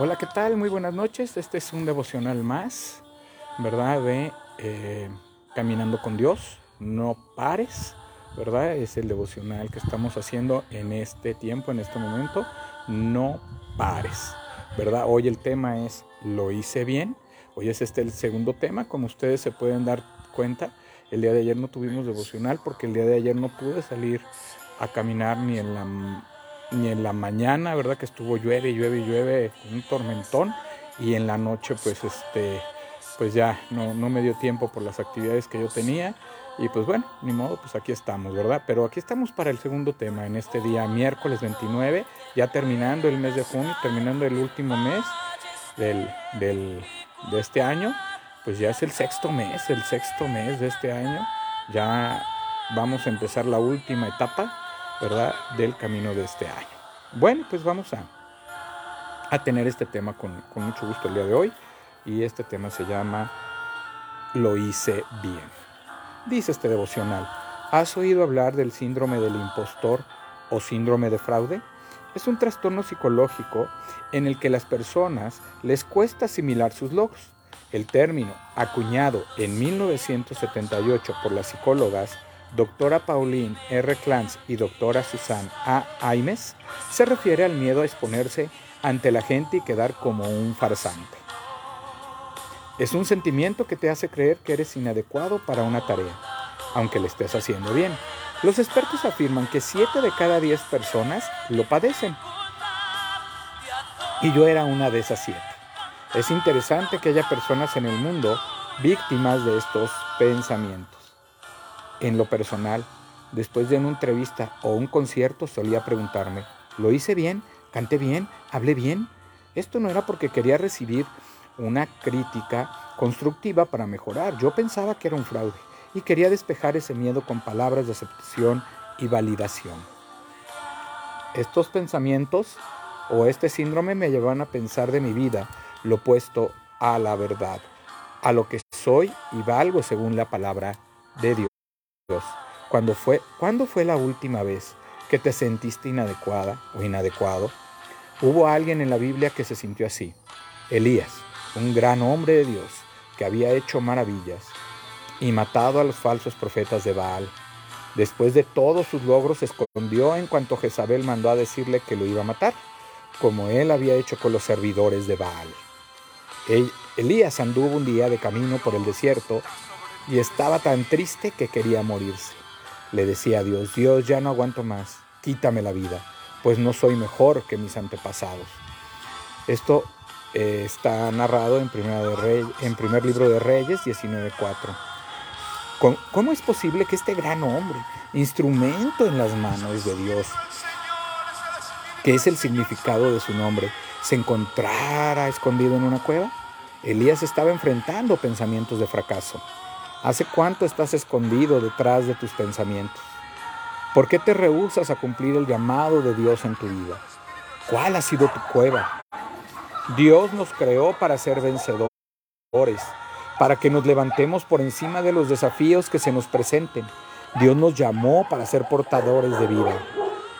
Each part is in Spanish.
Hola, ¿qué tal? Muy buenas noches. Este es un devocional más, ¿verdad? De eh, Caminando con Dios. No pares, ¿verdad? Es el devocional que estamos haciendo en este tiempo, en este momento. No pares, ¿verdad? Hoy el tema es Lo hice bien. Hoy es este el segundo tema, como ustedes se pueden dar cuenta. El día de ayer no tuvimos devocional porque el día de ayer no pude salir a caminar ni en la ni en la mañana, ¿verdad? Que estuvo llueve, llueve, llueve, un tormentón. Y en la noche, pues, este, pues ya no, no me dio tiempo por las actividades que yo tenía. Y pues bueno, ni modo, pues aquí estamos, ¿verdad? Pero aquí estamos para el segundo tema, en este día miércoles 29, ya terminando el mes de junio, terminando el último mes del, del, de este año. Pues ya es el sexto mes, el sexto mes de este año. Ya vamos a empezar la última etapa ¿verdad? Del camino de este año. Bueno, pues vamos a, a tener este tema con, con mucho gusto el día de hoy. Y este tema se llama Lo hice bien. Dice este devocional, ¿has oído hablar del síndrome del impostor o síndrome de fraude? Es un trastorno psicológico en el que las personas les cuesta asimilar sus logros. El término, acuñado en 1978 por las psicólogas doctora Pauline R. Clance y doctora Susan A. Aimes, se refiere al miedo a exponerse ante la gente y quedar como un farsante. Es un sentimiento que te hace creer que eres inadecuado para una tarea, aunque le estés haciendo bien. Los expertos afirman que 7 de cada 10 personas lo padecen. Y yo era una de esas 7. Es interesante que haya personas en el mundo víctimas de estos pensamientos. En lo personal, después de una entrevista o un concierto solía preguntarme, ¿lo hice bien? ¿Canté bien? ¿Hablé bien? Esto no era porque quería recibir una crítica constructiva para mejorar. Yo pensaba que era un fraude y quería despejar ese miedo con palabras de aceptación y validación. Estos pensamientos o este síndrome me llevaban a pensar de mi vida lo opuesto a la verdad, a lo que soy y valgo según la palabra de Dios. ¿Cuándo fue, ¿Cuándo fue la última vez que te sentiste inadecuada o inadecuado? Hubo alguien en la Biblia que se sintió así. Elías, un gran hombre de Dios que había hecho maravillas y matado a los falsos profetas de Baal. Después de todos sus logros se escondió en cuanto Jezabel mandó a decirle que lo iba a matar, como él había hecho con los servidores de Baal. Elías anduvo un día de camino por el desierto y estaba tan triste que quería morirse. Le decía a Dios, Dios, ya no aguanto más, quítame la vida, pues no soy mejor que mis antepasados. Esto eh, está narrado en, en primer libro de Reyes 19.4. ¿Cómo es posible que este gran hombre, instrumento en las manos de Dios, que es el significado de su nombre, se encontrara escondido en una cueva? Elías estaba enfrentando pensamientos de fracaso. ¿Hace cuánto estás escondido detrás de tus pensamientos? ¿Por qué te rehusas a cumplir el llamado de Dios en tu vida? ¿Cuál ha sido tu cueva? Dios nos creó para ser vencedores, para que nos levantemos por encima de los desafíos que se nos presenten. Dios nos llamó para ser portadores de vida.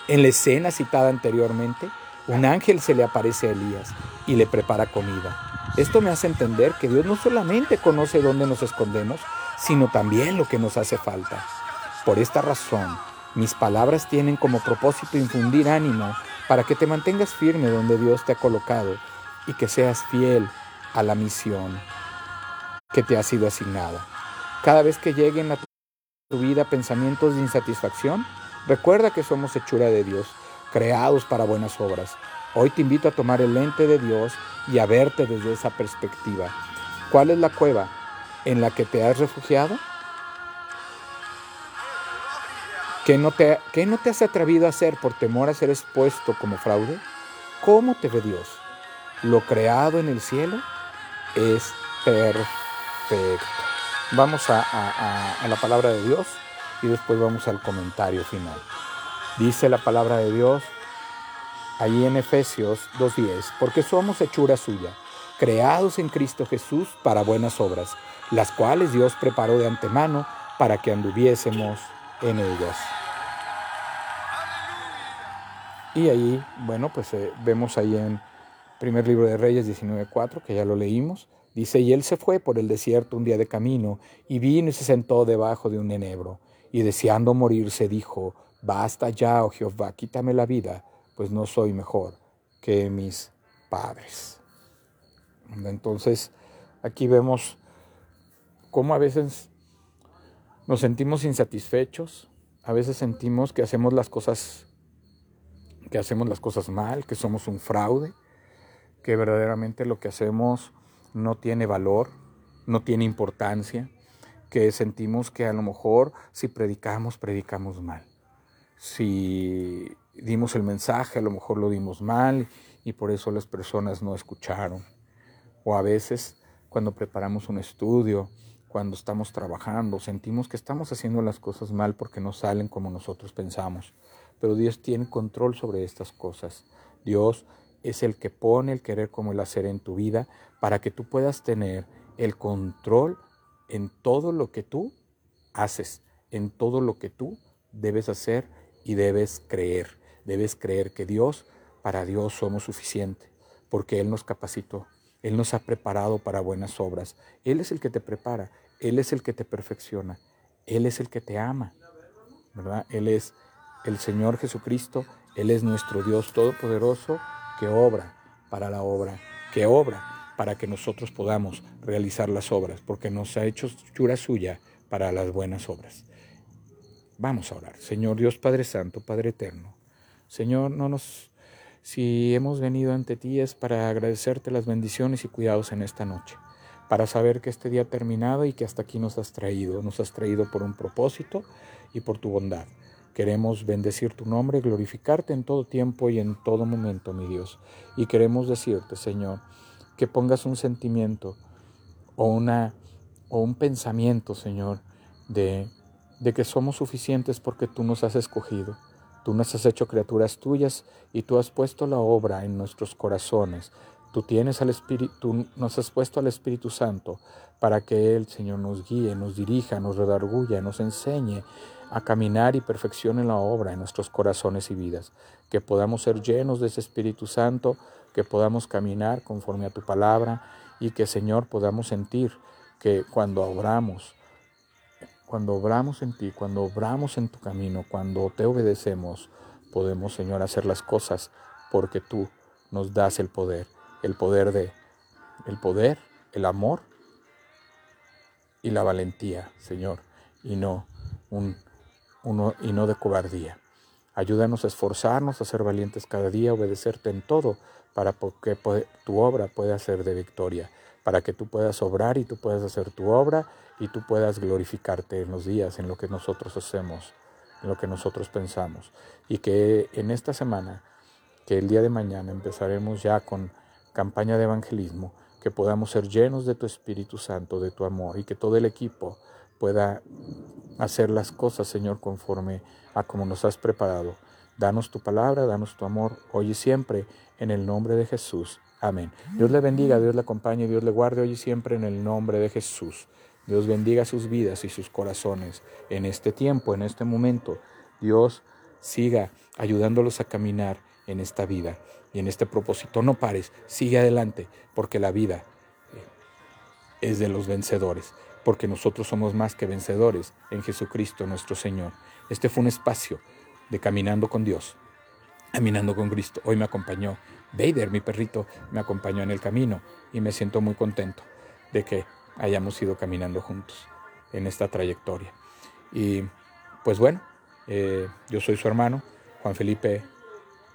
En la escena citada anteriormente, un ángel se le aparece a Elías y le prepara comida. Esto me hace entender que Dios no solamente conoce dónde nos escondemos, sino también lo que nos hace falta. Por esta razón, mis palabras tienen como propósito infundir ánimo para que te mantengas firme donde Dios te ha colocado y que seas fiel a la misión que te ha sido asignada. Cada vez que lleguen a tu vida pensamientos de insatisfacción, recuerda que somos hechura de Dios, creados para buenas obras. Hoy te invito a tomar el lente de Dios y a verte desde esa perspectiva. ¿Cuál es la cueva? En la que te has refugiado? ¿Qué no, te, no te has atrevido a hacer por temor a ser expuesto como fraude? ¿Cómo te ve Dios? Lo creado en el cielo es perfecto. Vamos a, a la palabra de Dios y después vamos al comentario final. Dice la palabra de Dios ahí en Efesios 2.10, porque somos hechura suya, creados en Cristo Jesús para buenas obras las cuales Dios preparó de antemano para que anduviésemos en ellas. Y ahí, bueno, pues eh, vemos ahí en Primer libro de Reyes 19.4, que ya lo leímos. Dice, y él se fue por el desierto un día de camino, y vino y se sentó debajo de un enebro, y deseando morirse dijo, basta ya, oh Jehová, quítame la vida, pues no soy mejor que mis padres. Entonces, aquí vemos cómo a veces nos sentimos insatisfechos, a veces sentimos que hacemos las cosas que hacemos las cosas mal, que somos un fraude, que verdaderamente lo que hacemos no tiene valor, no tiene importancia, que sentimos que a lo mejor si predicamos, predicamos mal. Si dimos el mensaje, a lo mejor lo dimos mal y por eso las personas no escucharon. O a veces cuando preparamos un estudio, cuando estamos trabajando, sentimos que estamos haciendo las cosas mal porque no salen como nosotros pensamos. Pero Dios tiene control sobre estas cosas. Dios es el que pone el querer como el hacer en tu vida para que tú puedas tener el control en todo lo que tú haces, en todo lo que tú debes hacer y debes creer. Debes creer que Dios, para Dios somos suficiente, porque Él nos capacitó, Él nos ha preparado para buenas obras. Él es el que te prepara, Él es el que te perfecciona, Él es el que te ama, ¿verdad? Él es el Señor Jesucristo, Él es nuestro Dios Todopoderoso que obra para la obra, que obra para que nosotros podamos realizar las obras, porque nos ha hecho chura suya para las buenas obras. Vamos a orar. Señor Dios Padre Santo, Padre Eterno. Señor, no nos si hemos venido ante ti es para agradecerte las bendiciones y cuidados en esta noche, para saber que este día ha terminado y que hasta aquí nos has traído, nos has traído por un propósito y por tu bondad. Queremos bendecir tu nombre, glorificarte en todo tiempo y en todo momento, mi Dios. Y queremos decirte, Señor, que pongas un sentimiento o, una, o un pensamiento, Señor, de, de que somos suficientes porque tú nos has escogido. Tú nos has hecho criaturas tuyas y tú has puesto la obra en nuestros corazones. Tú tienes al Espíritu, nos has puesto al Espíritu Santo para que Él, Señor, nos guíe, nos dirija, nos redarguya, nos enseñe a caminar y perfeccione la obra en nuestros corazones y vidas, que podamos ser llenos de ese Espíritu Santo, que podamos caminar conforme a tu palabra y que Señor podamos sentir que cuando obramos, cuando obramos en ti, cuando obramos en tu camino, cuando te obedecemos, podemos Señor hacer las cosas porque tú nos das el poder, el poder de el poder, el amor y la valentía, Señor, y no un y no de cobardía. Ayúdanos a esforzarnos, a ser valientes cada día, obedecerte en todo, para que tu obra pueda ser de victoria, para que tú puedas obrar y tú puedas hacer tu obra y tú puedas glorificarte en los días, en lo que nosotros hacemos, en lo que nosotros pensamos. Y que en esta semana, que el día de mañana empezaremos ya con campaña de evangelismo, que podamos ser llenos de tu Espíritu Santo, de tu amor y que todo el equipo pueda hacer las cosas, Señor, conforme a como nos has preparado. Danos tu palabra, danos tu amor, hoy y siempre, en el nombre de Jesús. Amén. Dios le bendiga, Dios le acompañe, Dios le guarde hoy y siempre en el nombre de Jesús. Dios bendiga sus vidas y sus corazones en este tiempo, en este momento. Dios siga ayudándolos a caminar en esta vida y en este propósito. No pares, sigue adelante, porque la vida es de los vencedores porque nosotros somos más que vencedores en Jesucristo nuestro Señor. Este fue un espacio de caminando con Dios, caminando con Cristo. Hoy me acompañó Vader, mi perrito, me acompañó en el camino y me siento muy contento de que hayamos ido caminando juntos en esta trayectoria. Y pues bueno, eh, yo soy su hermano, Juan Felipe,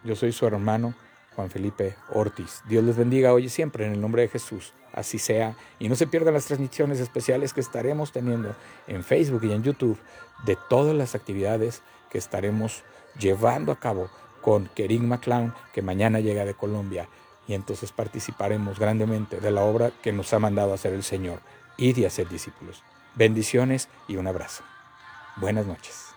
yo soy su hermano, Juan Felipe Ortiz. Dios les bendiga hoy y siempre en el nombre de Jesús así sea. Y no se pierdan las transmisiones especiales que estaremos teniendo en Facebook y en YouTube de todas las actividades que estaremos llevando a cabo con Kerin McClown, que mañana llega de Colombia. Y entonces participaremos grandemente de la obra que nos ha mandado hacer el Señor, y de hacer discípulos. Bendiciones y un abrazo. Buenas noches.